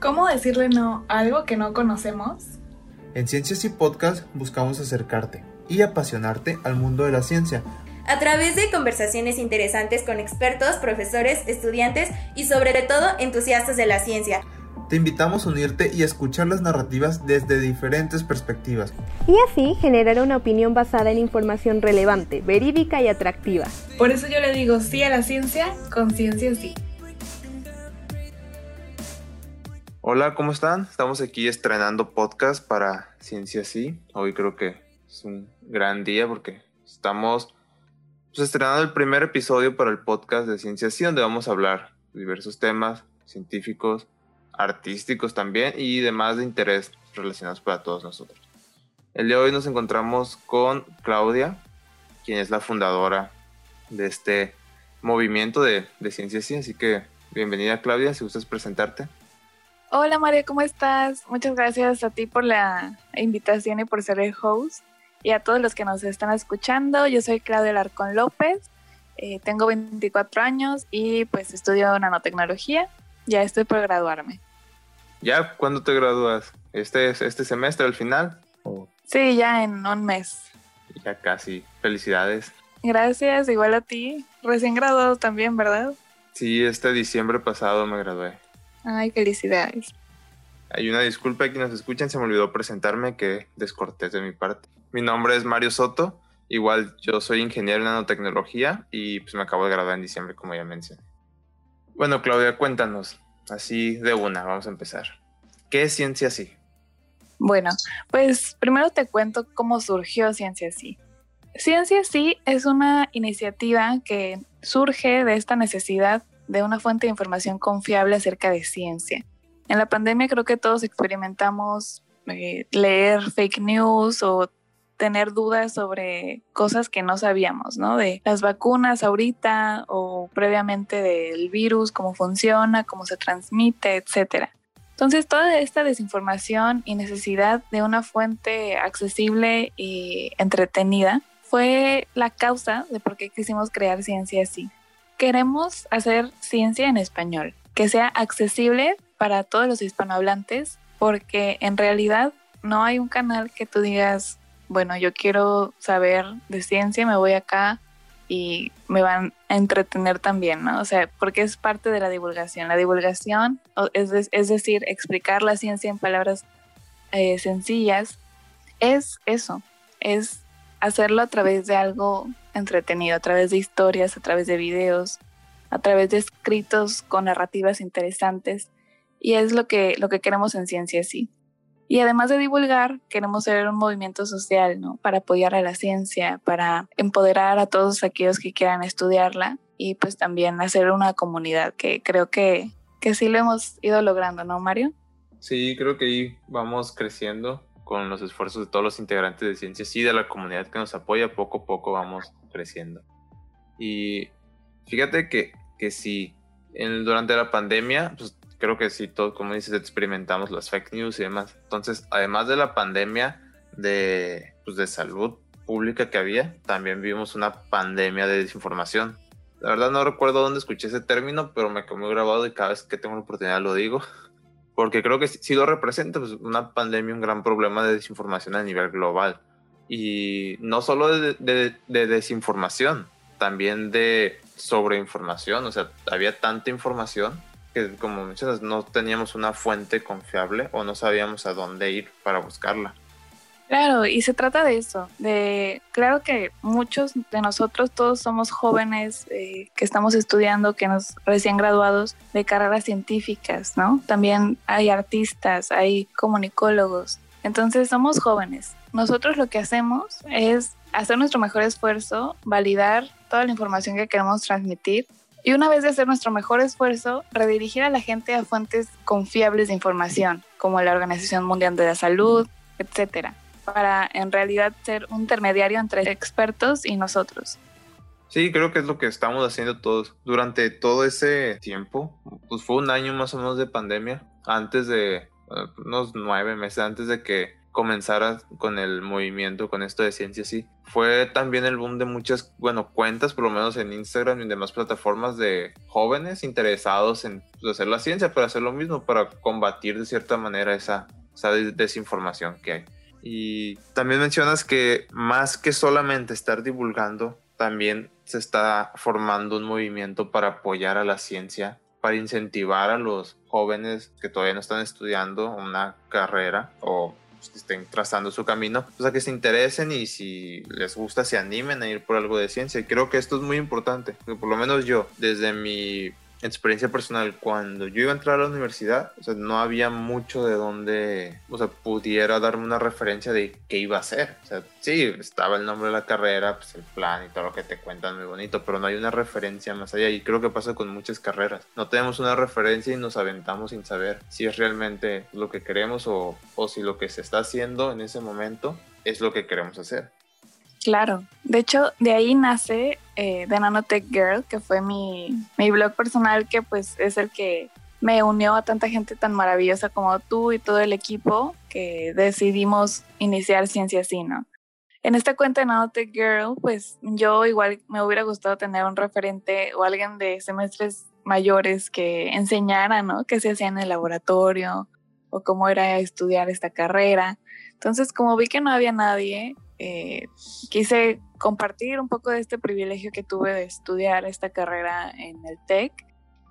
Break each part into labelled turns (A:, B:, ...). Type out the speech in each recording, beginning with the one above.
A: ¿Cómo decirle no a algo que no conocemos?
B: En Ciencias y Podcast buscamos acercarte y apasionarte al mundo de la ciencia.
C: A través de conversaciones interesantes con expertos, profesores, estudiantes y sobre todo entusiastas de la ciencia.
B: Te invitamos a unirte y a escuchar las narrativas desde diferentes perspectivas.
D: Y así generar una opinión basada en información relevante, verídica y atractiva.
A: Por eso yo le digo sí a la ciencia, con ciencia sí.
B: Hola, ¿cómo están? Estamos aquí estrenando podcast para Ciencia Sí. Hoy creo que es un gran día porque estamos pues, estrenando el primer episodio para el podcast de Ciencia Sí, donde vamos a hablar de diversos temas científicos, artísticos también y demás de interés relacionados para todos nosotros. El día de hoy nos encontramos con Claudia, quien es la fundadora de este movimiento de, de Ciencia Sí, así que bienvenida Claudia, si gustas presentarte.
A: Hola María, ¿cómo estás? Muchas gracias a ti por la invitación y por ser el host. Y a todos los que nos están escuchando, yo soy Claudia Larcón López, eh, tengo 24 años y pues estudio nanotecnología. Ya estoy por graduarme.
B: ¿Ya? ¿Cuándo te gradúas? ¿Este, este semestre al final?
A: Sí, ya en un mes.
B: Ya casi. Felicidades.
A: Gracias, igual a ti. Recién graduado también, ¿verdad?
B: Sí, este diciembre pasado me gradué.
A: Ay, felicidades.
B: Hay una disculpa a quienes nos escuchan, se me olvidó presentarme, que descortés de mi parte. Mi nombre es Mario Soto, igual yo soy ingeniero en nanotecnología y pues me acabo de graduar en diciembre, como ya mencioné. Bueno, Claudia, cuéntanos, así de una, vamos a empezar. ¿Qué es Ciencia Sí?
A: Bueno, pues primero te cuento cómo surgió Ciencia Sí. Ciencia Sí es una iniciativa que surge de esta necesidad de una fuente de información confiable acerca de ciencia. En la pandemia creo que todos experimentamos eh, leer fake news o tener dudas sobre cosas que no sabíamos, ¿no? De las vacunas ahorita o previamente del virus, cómo funciona, cómo se transmite, etcétera. Entonces, toda esta desinformación y necesidad de una fuente accesible y entretenida fue la causa de por qué quisimos crear Ciencia Así. Queremos hacer ciencia en español, que sea accesible para todos los hispanohablantes, porque en realidad no hay un canal que tú digas, bueno, yo quiero saber de ciencia, me voy acá y me van a entretener también, ¿no? O sea, porque es parte de la divulgación. La divulgación, es, decir, explicar la ciencia en palabras eh, sencillas, es eso, es hacerlo a través de algo entretenido, a través de historias, a través de videos, a través de escritos con narrativas interesantes. Y es lo que, lo que queremos en Ciencia Sí. Y además de divulgar, queremos ser un movimiento social, ¿no? Para apoyar a la ciencia, para empoderar a todos aquellos que quieran estudiarla y pues también hacer una comunidad que creo que, que sí lo hemos ido logrando, ¿no, Mario?
B: Sí, creo que ahí vamos creciendo con los esfuerzos de todos los integrantes de ciencias y de la comunidad que nos apoya, poco a poco vamos creciendo. Y fíjate que, que sí, en, durante la pandemia, pues creo que sí, todo, como dices, experimentamos las fake news y demás. Entonces, además de la pandemia de, pues, de salud pública que había, también vivimos una pandemia de desinformación. La verdad no recuerdo dónde escuché ese término, pero me quedó muy grabado y cada vez que tengo la oportunidad lo digo. Porque creo que sí lo representa, pues una pandemia, un gran problema de desinformación a nivel global. Y no solo de, de, de desinformación, también de sobreinformación. O sea, había tanta información que como mencionas no teníamos una fuente confiable o no sabíamos a dónde ir para buscarla.
A: Claro, y se trata de eso, de, claro que muchos de nosotros, todos somos jóvenes eh, que estamos estudiando, que nos recién graduados de carreras científicas, ¿no? También hay artistas, hay comunicólogos, entonces somos jóvenes. Nosotros lo que hacemos es hacer nuestro mejor esfuerzo, validar toda la información que queremos transmitir y una vez de hacer nuestro mejor esfuerzo, redirigir a la gente a fuentes confiables de información, como la Organización Mundial de la Salud, etcétera, para en realidad ser un intermediario entre expertos y nosotros.
B: Sí, creo que es lo que estamos haciendo todos. Durante todo ese tiempo, pues fue un año más o menos de pandemia, antes de, unos nueve meses antes de que comenzara con el movimiento, con esto de ciencia, sí, fue también el boom de muchas, bueno, cuentas, por lo menos en Instagram y en demás plataformas de jóvenes interesados en pues, hacer la ciencia, pero hacer lo mismo, para combatir de cierta manera esa desinformación que hay. Y también mencionas que más que solamente estar divulgando, también se está formando un movimiento para apoyar a la ciencia, para incentivar a los jóvenes que todavía no están estudiando una carrera o que estén trazando su camino, pues a que se interesen y si les gusta se animen a ir por algo de ciencia. Y creo que esto es muy importante, porque por lo menos yo, desde mi experiencia personal, cuando yo iba a entrar a la universidad, no había mucho de donde, o sea, pudiera darme una referencia de qué iba a hacer. O sea, sí, estaba el nombre de la carrera, pues el plan y todo lo que te cuentan muy bonito, pero no hay una referencia más allá. Y creo que pasa con muchas carreras. No tenemos una referencia y nos aventamos sin saber si es realmente lo que queremos o si lo que se está haciendo en ese momento es lo que queremos hacer.
A: Claro, de hecho de ahí nace eh, The Nanotech Girl, que fue mi, mi blog personal, que pues es el que me unió a tanta gente tan maravillosa como tú y todo el equipo que decidimos iniciar Ciencia Así, ¿no? En esta cuenta de Nanotech Girl, pues yo igual me hubiera gustado tener un referente o alguien de semestres mayores que enseñara, ¿no? Qué se hacía en el laboratorio o cómo era estudiar esta carrera. Entonces, como vi que no había nadie, eh, quise compartir un poco de este privilegio que tuve de estudiar esta carrera en el TEC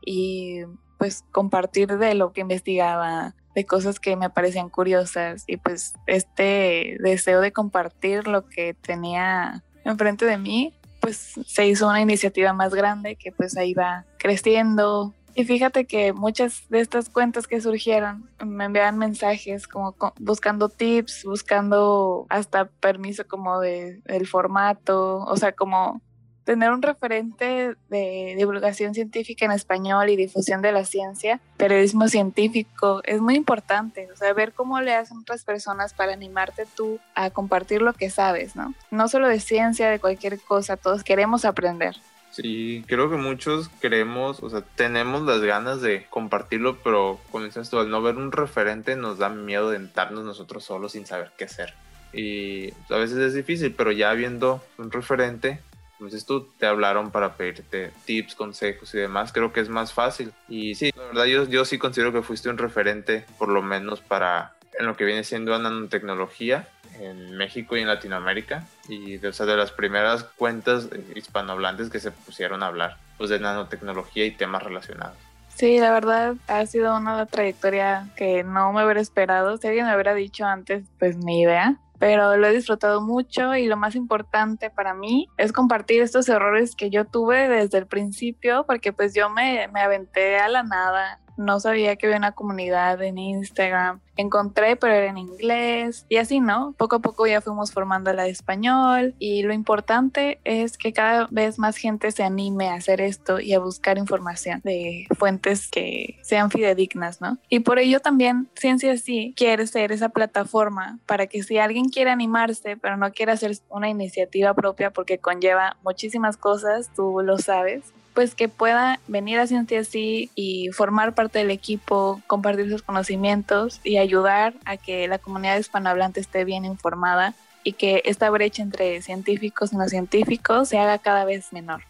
A: y pues compartir de lo que investigaba, de cosas que me parecían curiosas y pues este deseo de compartir lo que tenía enfrente de mí, pues se hizo una iniciativa más grande que pues ahí va creciendo, y fíjate que muchas de estas cuentas que surgieron me enviaban mensajes como buscando tips, buscando hasta permiso como de el formato, o sea, como tener un referente de divulgación científica en español y difusión de la ciencia, periodismo científico, es muy importante, o sea, ver cómo le hacen otras personas para animarte tú a compartir lo que sabes, ¿no? No solo de ciencia, de cualquier cosa, todos queremos aprender.
B: Sí, creo que muchos queremos, o sea, tenemos las ganas de compartirlo, pero con esto, al no ver un referente nos da miedo de entrarnos nosotros solos sin saber qué hacer. Y a veces es difícil, pero ya viendo un referente, como dices tú, te hablaron para pedirte tips, consejos y demás, creo que es más fácil. Y sí, la verdad yo, yo sí considero que fuiste un referente, por lo menos para en lo que viene siendo nanotecnología en México y en Latinoamérica y de, de las primeras cuentas hispanohablantes que se pusieron a hablar pues, de nanotecnología y temas relacionados.
A: Sí, la verdad ha sido una trayectoria que no me hubiera esperado. Si alguien me hubiera dicho antes, pues ni idea. Pero lo he disfrutado mucho y lo más importante para mí es compartir estos errores que yo tuve desde el principio, porque pues yo me, me aventé a la nada no sabía que había una comunidad en Instagram. Encontré, pero era en inglés y así, ¿no? Poco a poco ya fuimos formando la de español y lo importante es que cada vez más gente se anime a hacer esto y a buscar información de fuentes que sean fidedignas, ¿no? Y por ello también Ciencia Sí quiere ser esa plataforma para que si alguien quiere animarse, pero no quiere hacer una iniciativa propia porque conlleva muchísimas cosas, tú lo sabes, pues que pueda venir a Ciencia Así y formar parte del equipo, compartir sus conocimientos y ayudar a que la comunidad hispanohablante esté bien informada y que esta brecha entre científicos y no científicos se haga cada vez menor.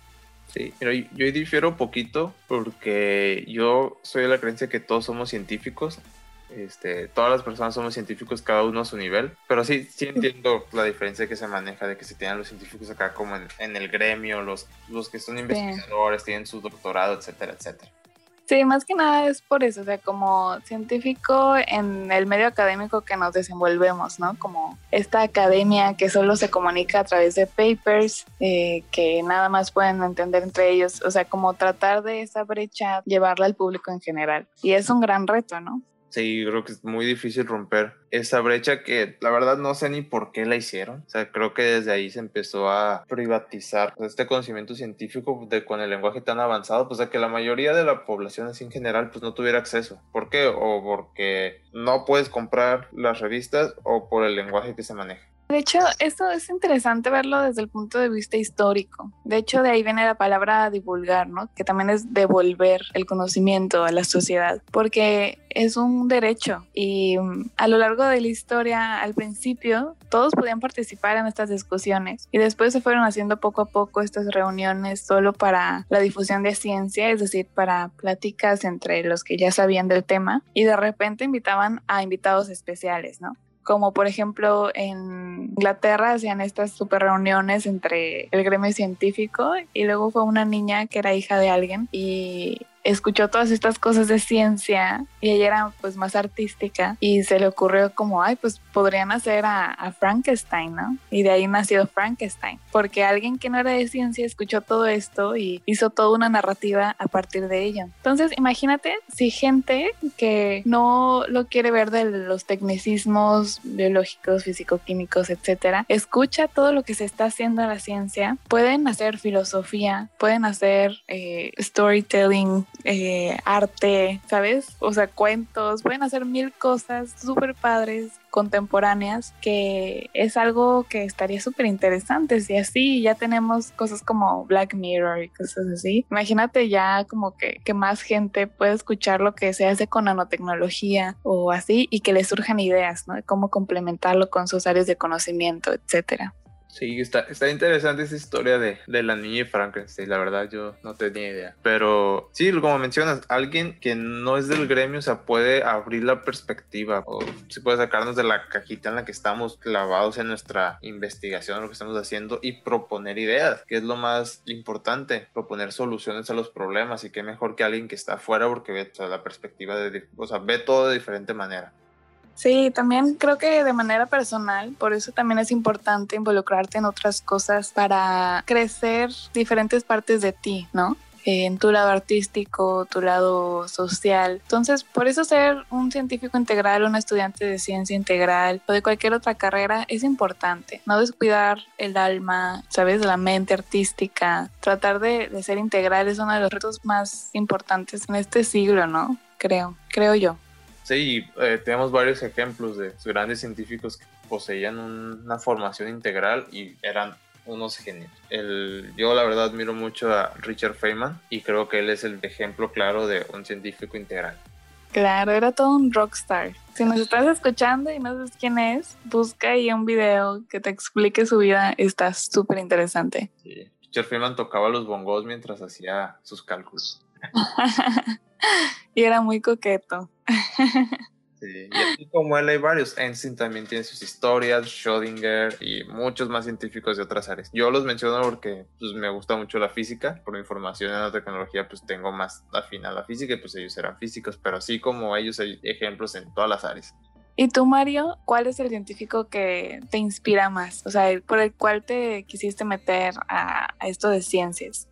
B: Sí, pero yo difiero un poquito porque yo soy de la creencia que todos somos científicos este, todas las personas somos científicos, cada uno a su nivel, pero sí, sí entiendo la diferencia que se maneja de que se tienen los científicos acá como en, el gremio, los, los que son investigadores, tienen su doctorado, etcétera, etcétera.
A: Sí, más que nada es por eso, o sea, como científico en el medio académico que nos desenvolvemos, ¿no? Como esta academia que solo se comunica a través de papers, eh, que nada más pueden entender entre ellos, o sea, como tratar de esa brecha llevarla al público en general. Y es un gran reto, ¿no?
B: Sí, creo que es muy difícil romper esa brecha que la verdad no sé ni por qué la hicieron. O sea, creo que desde ahí se empezó a privatizar este conocimiento científico de, con el lenguaje tan avanzado, pues a que la mayoría de la población así en general pues no tuviera acceso. ¿Por qué? O porque no puedes comprar las revistas o por el lenguaje que se maneja.
A: De hecho, esto es interesante verlo desde el punto de vista histórico. De hecho, de ahí viene la palabra divulgar, ¿no? Que también es devolver el conocimiento a la sociedad, porque es un derecho y mm, a lo largo de la historia, al principio, todos podían participar en estas discusiones y después se fueron haciendo poco a poco estas reuniones solo para la difusión de ciencia, es decir, para pláticas entre los que ya sabían del tema y de repente invitaban a invitados especiales, ¿no? Como por ejemplo en Inglaterra hacían estas super reuniones entre el gremio científico y luego fue una niña que era hija de alguien y escuchó todas estas cosas de ciencia y ella era pues más artística y se le ocurrió como, ay, pues podrían hacer a, Frankenstein, ¿no? Y de ahí nació Frankenstein, porque alguien que no era de ciencia escuchó todo esto y hizo toda una narrativa a partir de ello. Entonces, imagínate si gente que no lo quiere ver de los tecnicismos biológicos, físico-químicos, etcétera, escucha todo lo que se está haciendo en la ciencia, pueden hacer filosofía, pueden hacer eh, storytelling, eh, arte, ¿sabes? O sea, cuentos, pueden hacer mil cosas súper padres contemporáneas que es algo que estaría súper interesante y así ya tenemos cosas como Black Mirror y cosas así. Imagínate ya como que, que más gente puede escuchar lo que se hace con nanotecnología o así y que le surjan ideas, ¿no? De cómo complementarlo con sus áreas de conocimiento, etcétera.
B: Sí, está, está interesante esa historia de, de, la niña y Frankenstein, la verdad yo no tenía idea. Pero sí, como mencionas, alguien que no es del gremio, o sea, puede abrir la perspectiva o se puede sacarnos de la cajita en la que estamos clavados en nuestra investigación, lo que estamos haciendo y proponer ideas, que es lo más importante, proponer soluciones a los problemas y qué mejor que alguien que está afuera porque ve la perspectiva de, o sea, ve todo de diferente manera.
A: Sí, también creo que de manera personal, por eso también es importante involucrarte en otras cosas para crecer diferentes partes de ti, ¿no? en tu lado artístico, tu lado social. Entonces, por eso ser un científico integral, un estudiante de ciencia integral o de cualquier otra carrera es importante. No descuidar el alma, ¿sabes? La mente artística. Tratar de, de ser integral es uno de los retos más importantes en este siglo, ¿no? Creo, creo yo.
B: Sí, eh, tenemos varios ejemplos de grandes científicos que poseían una formación integral y eran unos genios. El, yo la verdad admiro mucho a Richard Feynman y creo que él es el ejemplo claro de un científico integral.
A: Claro, era todo un rockstar. Si nos estás escuchando y no sabes quién es, busca ahí un video que te explique su vida, está súper interesante.
B: Sí. Richard Feynman tocaba los bongos mientras hacía sus cálculos.
A: y era muy coqueto.
B: Sí, y así como él hay varios. Einstein también tiene sus historias, Schrödinger y muchos más científicos de otras áreas. Yo los menciono porque pues, me gusta mucho la física. Por mi formación en la tecnología, pues tengo más afín a la física y pues ellos eran físicos. Pero así como ellos hay ejemplos en todas las áreas.
A: ¿Y tú, Mario, cuál es el científico que te inspira más? O sea, por el cual te quisiste meter a esto de ciencias.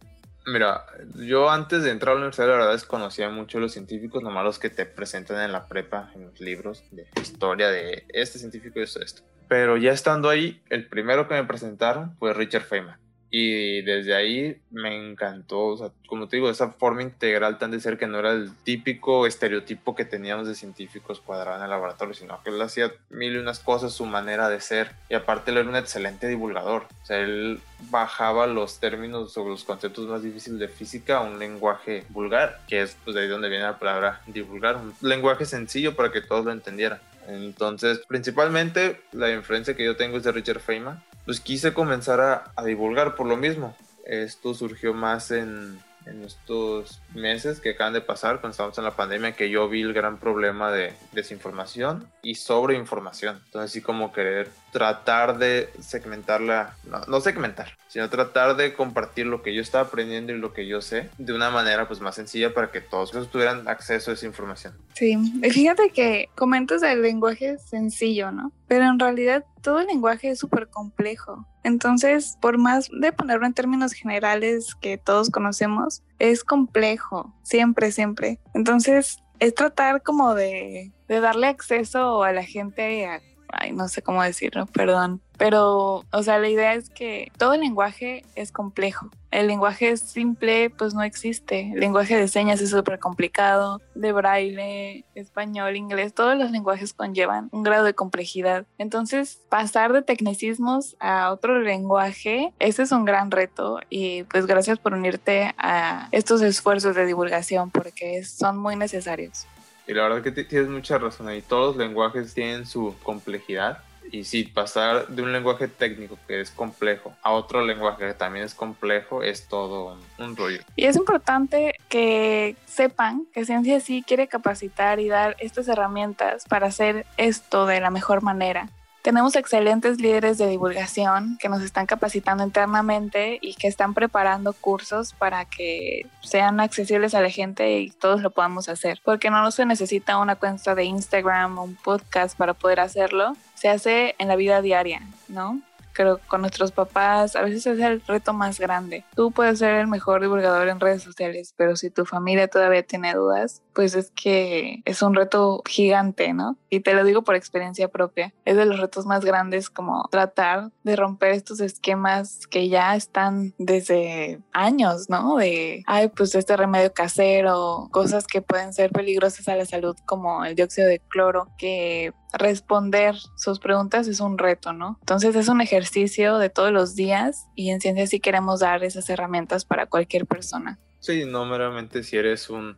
B: Mira, yo antes de entrar a la universidad, la verdad desconocía mucho los científicos, nomás los que te presentan en la prepa, en los libros de historia de este científico y esto, esto. Pero ya estando ahí, el primero que me presentaron fue Richard Feynman. Y desde ahí me encantó, o sea, como te digo, esa forma integral tan de ser que no era el típico estereotipo que teníamos de científicos cuadrados en el laboratorio, sino que él hacía mil y unas cosas, su manera de ser. Y aparte él era un excelente divulgador. O sea, él bajaba los términos o los conceptos más difíciles de física a un lenguaje vulgar, que es pues, de ahí donde viene la palabra divulgar. Un lenguaje sencillo para que todos lo entendieran. Entonces, principalmente la influencia que yo tengo es de Richard Feynman pues quise comenzar a, divulgar por lo mismo. Esto surgió más en, estos meses que acaban de pasar, cuando estábamos en la pandemia, que yo vi el gran problema de desinformación y sobreinformación. Entonces, así como querer tratar de segmentarla, no, segmentar, sino tratar de compartir lo que yo estaba aprendiendo y lo que yo sé de una manera pues más sencilla para que todos tuvieran acceso a esa información.
A: Sí, fíjate que comentas el lenguaje sencillo, ¿no? Pero en realidad todo el lenguaje es súper complejo. Entonces, por más de ponerlo en términos generales que todos conocemos, es complejo, siempre, siempre. Entonces, es tratar como de, de darle acceso a la gente a ay, no sé cómo decirlo, perdón, Pero, o sea, la idea es que todo el lenguaje es complejo. El lenguaje simple, pues no existe. El lenguaje de señas es súper complicado. De braille, español, inglés, todos los lenguajes conllevan un grado de complejidad. Entonces, pasar de tecnicismos a otro lenguaje, ese es un gran reto. Y pues gracias por unirte a estos esfuerzos de divulgación porque son muy necesarios.
B: Y la verdad que tienes mucha razón ahí. Todos los lenguajes tienen su complejidad y sí, pasar de un lenguaje técnico que es complejo a otro lenguaje que también es complejo es todo un, rollo.
A: Y es importante que sepan que Ciencia sí quiere capacitar y dar estas herramientas para hacer esto de la mejor manera. Tenemos excelentes líderes de divulgación que nos están capacitando internamente y que están preparando cursos para que sean accesibles a la gente y todos lo podamos hacer. Porque no se necesita una cuenta de Instagram o un podcast para poder hacerlo. Se hace en la vida diaria, ¿no? Creo con nuestros papás a veces es el reto más grande. Tú puedes ser el mejor divulgador en redes sociales, pero si tu familia todavía tiene dudas, pues es que es un reto gigante, ¿no? Y te lo digo por experiencia propia. Es de los retos más grandes como tratar de romper estos esquemas que ya están desde años, ¿no? De, ay, pues este remedio casero, cosas que pueden ser peligrosas a la salud como el dióxido de cloro, que responder sus preguntas es un reto, ¿no? Entonces es un ejercicio de todos los días y en ciencia sí queremos dar esas herramientas para cualquier persona.
B: Sí, no meramente si eres un,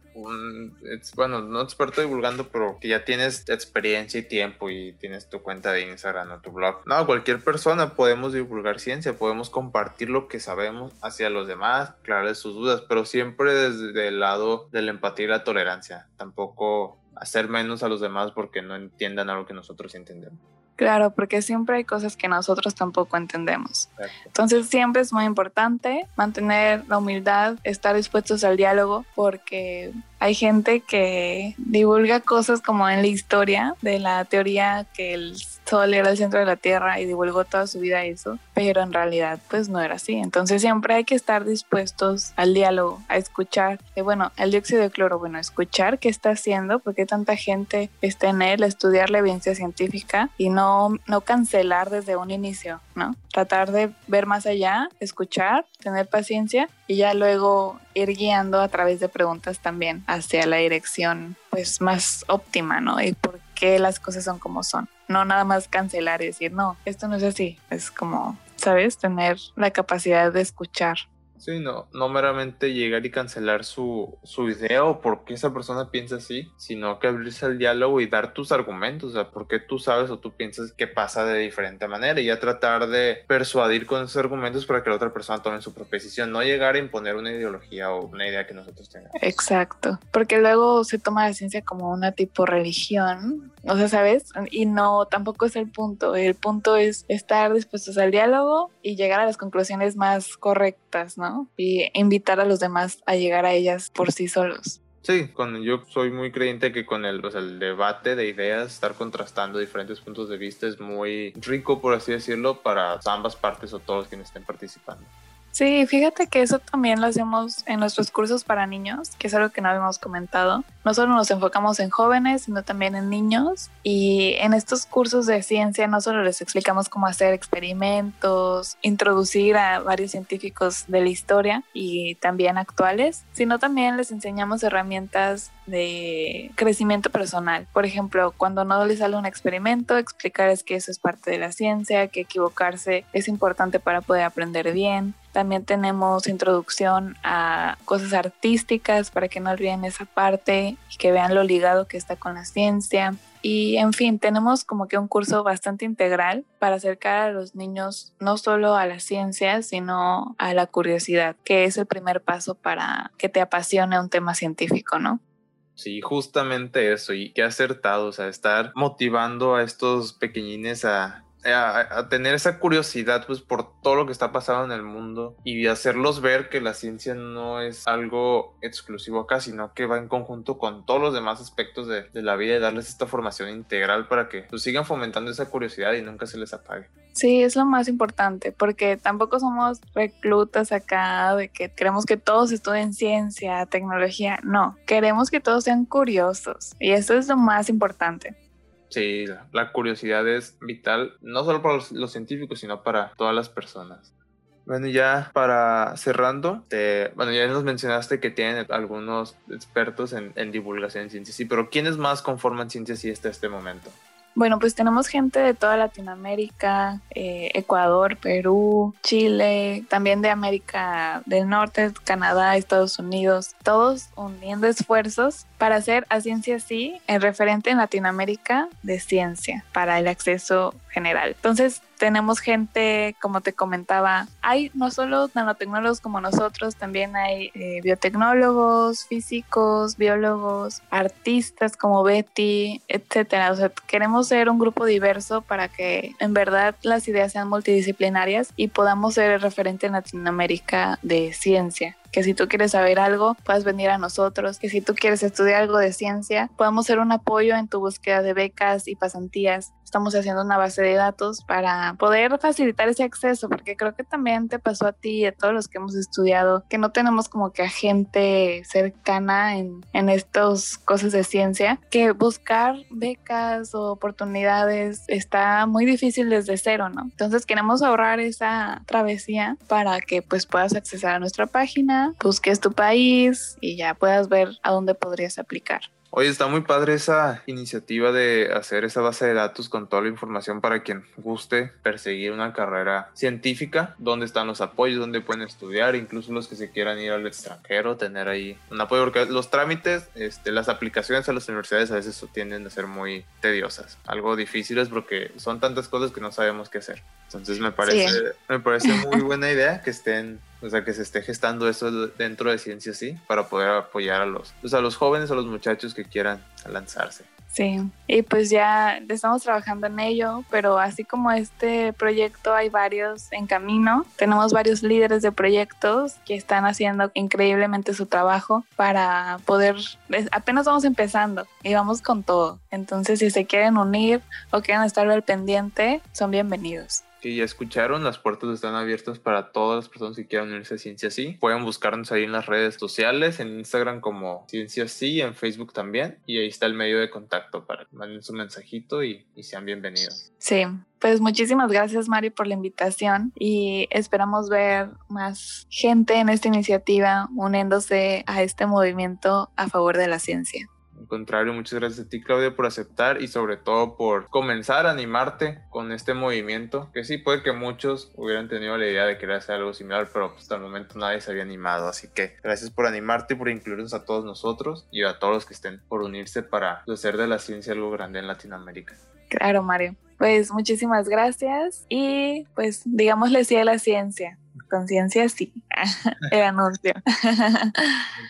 B: bueno, no experto divulgando, pero que ya tienes experiencia y tiempo y tienes tu cuenta de Instagram o tu blog. No, cualquier persona podemos divulgar ciencia, podemos compartir lo que sabemos hacia los demás, aclararles sus dudas, pero siempre desde el lado de la empatía y la tolerancia. Tampoco hacer menos a los demás porque no entiendan algo que nosotros entendemos.
A: Claro, porque siempre hay cosas que nosotros tampoco entendemos. Entonces siempre es muy importante mantener la humildad, estar dispuestos al diálogo, porque hay gente que divulga cosas como en la historia de la teoría que el Sol era el centro de la Tierra y divulgó toda su vida eso, pero en realidad pues no era así. Entonces siempre hay que estar dispuestos al diálogo, a escuchar, que bueno, el dióxido de cloro, bueno, escuchar qué está haciendo, porque tanta gente está en él, estudiar la evidencia científica y no, no cancelar desde un inicio, ¿no? Tratar de ver más allá, escuchar, tener paciencia y ya luego ir guiando a través de preguntas también hacia la dirección pues más óptima, ¿no? Y por qué las cosas son como son no nada más cancelar y decir, no, esto no es así. Es como, ¿sabes? Tener la capacidad de escuchar.
B: Sí, no, no meramente llegar y cancelar su, su idea o por qué esa persona piensa así, sino que abrirse al diálogo y dar tus argumentos, o sea, por qué tú sabes o tú piensas que pasa de diferente manera y ya tratar de persuadir con esos argumentos para que la otra persona tome su propia decisión, no llegar a imponer una ideología o una idea que nosotros tengamos.
A: Exacto, porque luego se toma la ciencia como una tipo religión, o sea, ¿sabes? Y no, tampoco es el punto, el punto es estar dispuestos al diálogo y llegar a las conclusiones más correctas, ¿no? Y invitar a los demás a llegar a ellas por sí solos.
B: Sí, con, yo soy muy creyente que con el, el debate de ideas, estar contrastando diferentes puntos de vista es muy rico, por así decirlo, para ambas partes o todos quienes estén participando.
A: Sí, fíjate que eso también lo hacemos en nuestros cursos para niños, que es algo que no habíamos comentado. No solo nos enfocamos en jóvenes, sino también en niños. Y en estos cursos de ciencia no solo les explicamos cómo hacer experimentos, introducir a varios científicos de la historia y también actuales, sino también les enseñamos herramientas de crecimiento personal. Por ejemplo, cuando no les sale un experimento, explicarles que eso es parte de la ciencia, que equivocarse es importante para poder aprender bien. También tenemos introducción a cosas artísticas para que no olviden esa parte y que vean lo ligado que está con la ciencia. Y en fin, tenemos como que un curso bastante integral para acercar a los niños no solo a la ciencia, sino a la curiosidad, que es el primer paso para que te apasione un tema científico, ¿no?
B: Sí, justamente eso, y qué acertado, o sea, estar motivando a estos pequeñines a a, tener esa curiosidad pues por todo lo que está pasando en el mundo y hacerlos ver que la ciencia no es algo exclusivo acá, sino que va en conjunto con todos los demás aspectos de, la vida y darles esta formación integral para que pues, sigan fomentando esa curiosidad y nunca se les apague.
A: Sí, es lo más importante, porque tampoco somos reclutas acá de que queremos que todos estudien ciencia, tecnología, no, queremos que todos sean curiosos y eso es lo más importante.
B: Sí, la curiosidad es vital, no solo para los, científicos, sino para todas las personas. Bueno, ya para cerrando, bueno, ya nos mencionaste que tienen algunos expertos en, divulgación en ciencias, sí, pero ¿quiénes más conforman ciencias y hasta este momento?
A: Bueno, pues tenemos gente de toda Latinoamérica, eh, Ecuador, Perú, Chile, también de América del Norte, Canadá, Estados Unidos, todos uniendo esfuerzos para hacer a Ciencia Sí el referente en Latinoamérica de ciencia para el acceso general. Entonces, tenemos gente, como te comentaba, hay no solo nanotecnólogos como nosotros, también hay eh, biotecnólogos, físicos, biólogos, artistas como Betty, etcétera. O sea, queremos ser un grupo diverso para que en verdad las ideas sean multidisciplinarias y podamos ser el referente en Latinoamérica de ciencia que si tú quieres saber algo, puedes venir a nosotros, que si tú quieres estudiar algo de ciencia, podemos ser un apoyo en tu búsqueda de becas y pasantías. Estamos haciendo una base de datos para poder facilitar ese acceso, porque creo que también te pasó a ti y a todos los que hemos estudiado, que no tenemos como que a gente cercana en, en estas cosas de ciencia, que buscar becas o oportunidades está muy difícil desde cero, ¿no? Entonces queremos ahorrar esa travesía para que pues puedas acceder a nuestra página busques tu país y ya puedas ver a dónde podrías aplicar.
B: Oye, está muy padre esa iniciativa de hacer esa base de datos con toda la información para quien guste perseguir una carrera científica, dónde están los apoyos, dónde pueden estudiar, incluso los que se quieran ir al extranjero, tener ahí un apoyo, porque los trámites, este, las aplicaciones a las universidades a veces tienden a ser muy tediosas, algo difíciles porque son tantas cosas que no sabemos qué hacer. Entonces me parece, me parece muy buena idea que estén o sea, que se esté gestando eso dentro de ciencia, sí, para poder apoyar a los, pues a los jóvenes, a los muchachos que quieran lanzarse.
A: Sí, y pues ya estamos trabajando en ello, pero así como este proyecto hay varios en camino, tenemos varios líderes de proyectos que están haciendo increíblemente su trabajo para poder, apenas vamos empezando y vamos con todo, entonces si se quieren unir o quieren estar al pendiente, son bienvenidos
B: que ya escucharon, las puertas están abiertas para todas las personas que quieran unirse a Ciencia Sí. Pueden buscarnos ahí en las redes sociales, en Instagram como Ciencia Sí, en Facebook también. Y ahí está el medio de contacto para que manden su mensajito y, sean bienvenidos.
A: Sí, pues muchísimas gracias Mari por la invitación y esperamos ver más gente en esta iniciativa uniéndose a este movimiento a favor de la ciencia.
B: Contrario, muchas gracias a ti, Claudia, por aceptar y sobre todo por comenzar a animarte con este movimiento. Que sí, puede que muchos hubieran tenido la idea de querer hacer algo similar, pero hasta el momento nadie se había animado. Así que gracias por animarte y por incluirnos a todos nosotros y a todos los que estén por unirse para hacer de la ciencia algo grande en Latinoamérica.
A: Claro, Mario. Pues muchísimas gracias y pues digámosle sí a la ciencia. Conciencia sí. El anuncio.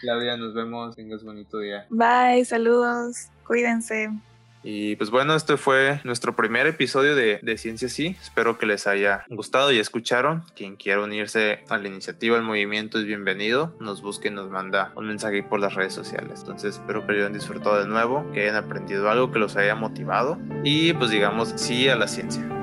B: Claudia, nos vemos. Tengas bonito día.
A: Bye, saludos. Cuídense.
B: Y pues bueno, este fue nuestro primer episodio de, de, Ciencia Sí. Espero que les haya gustado y escucharon. Quien quiera unirse a la iniciativa, al movimiento es bienvenido. Nos busque, nos manda un mensaje por las redes sociales. Entonces espero que hayan disfrutado de nuevo, que hayan aprendido algo que los haya motivado y pues digamos sí a la ciencia.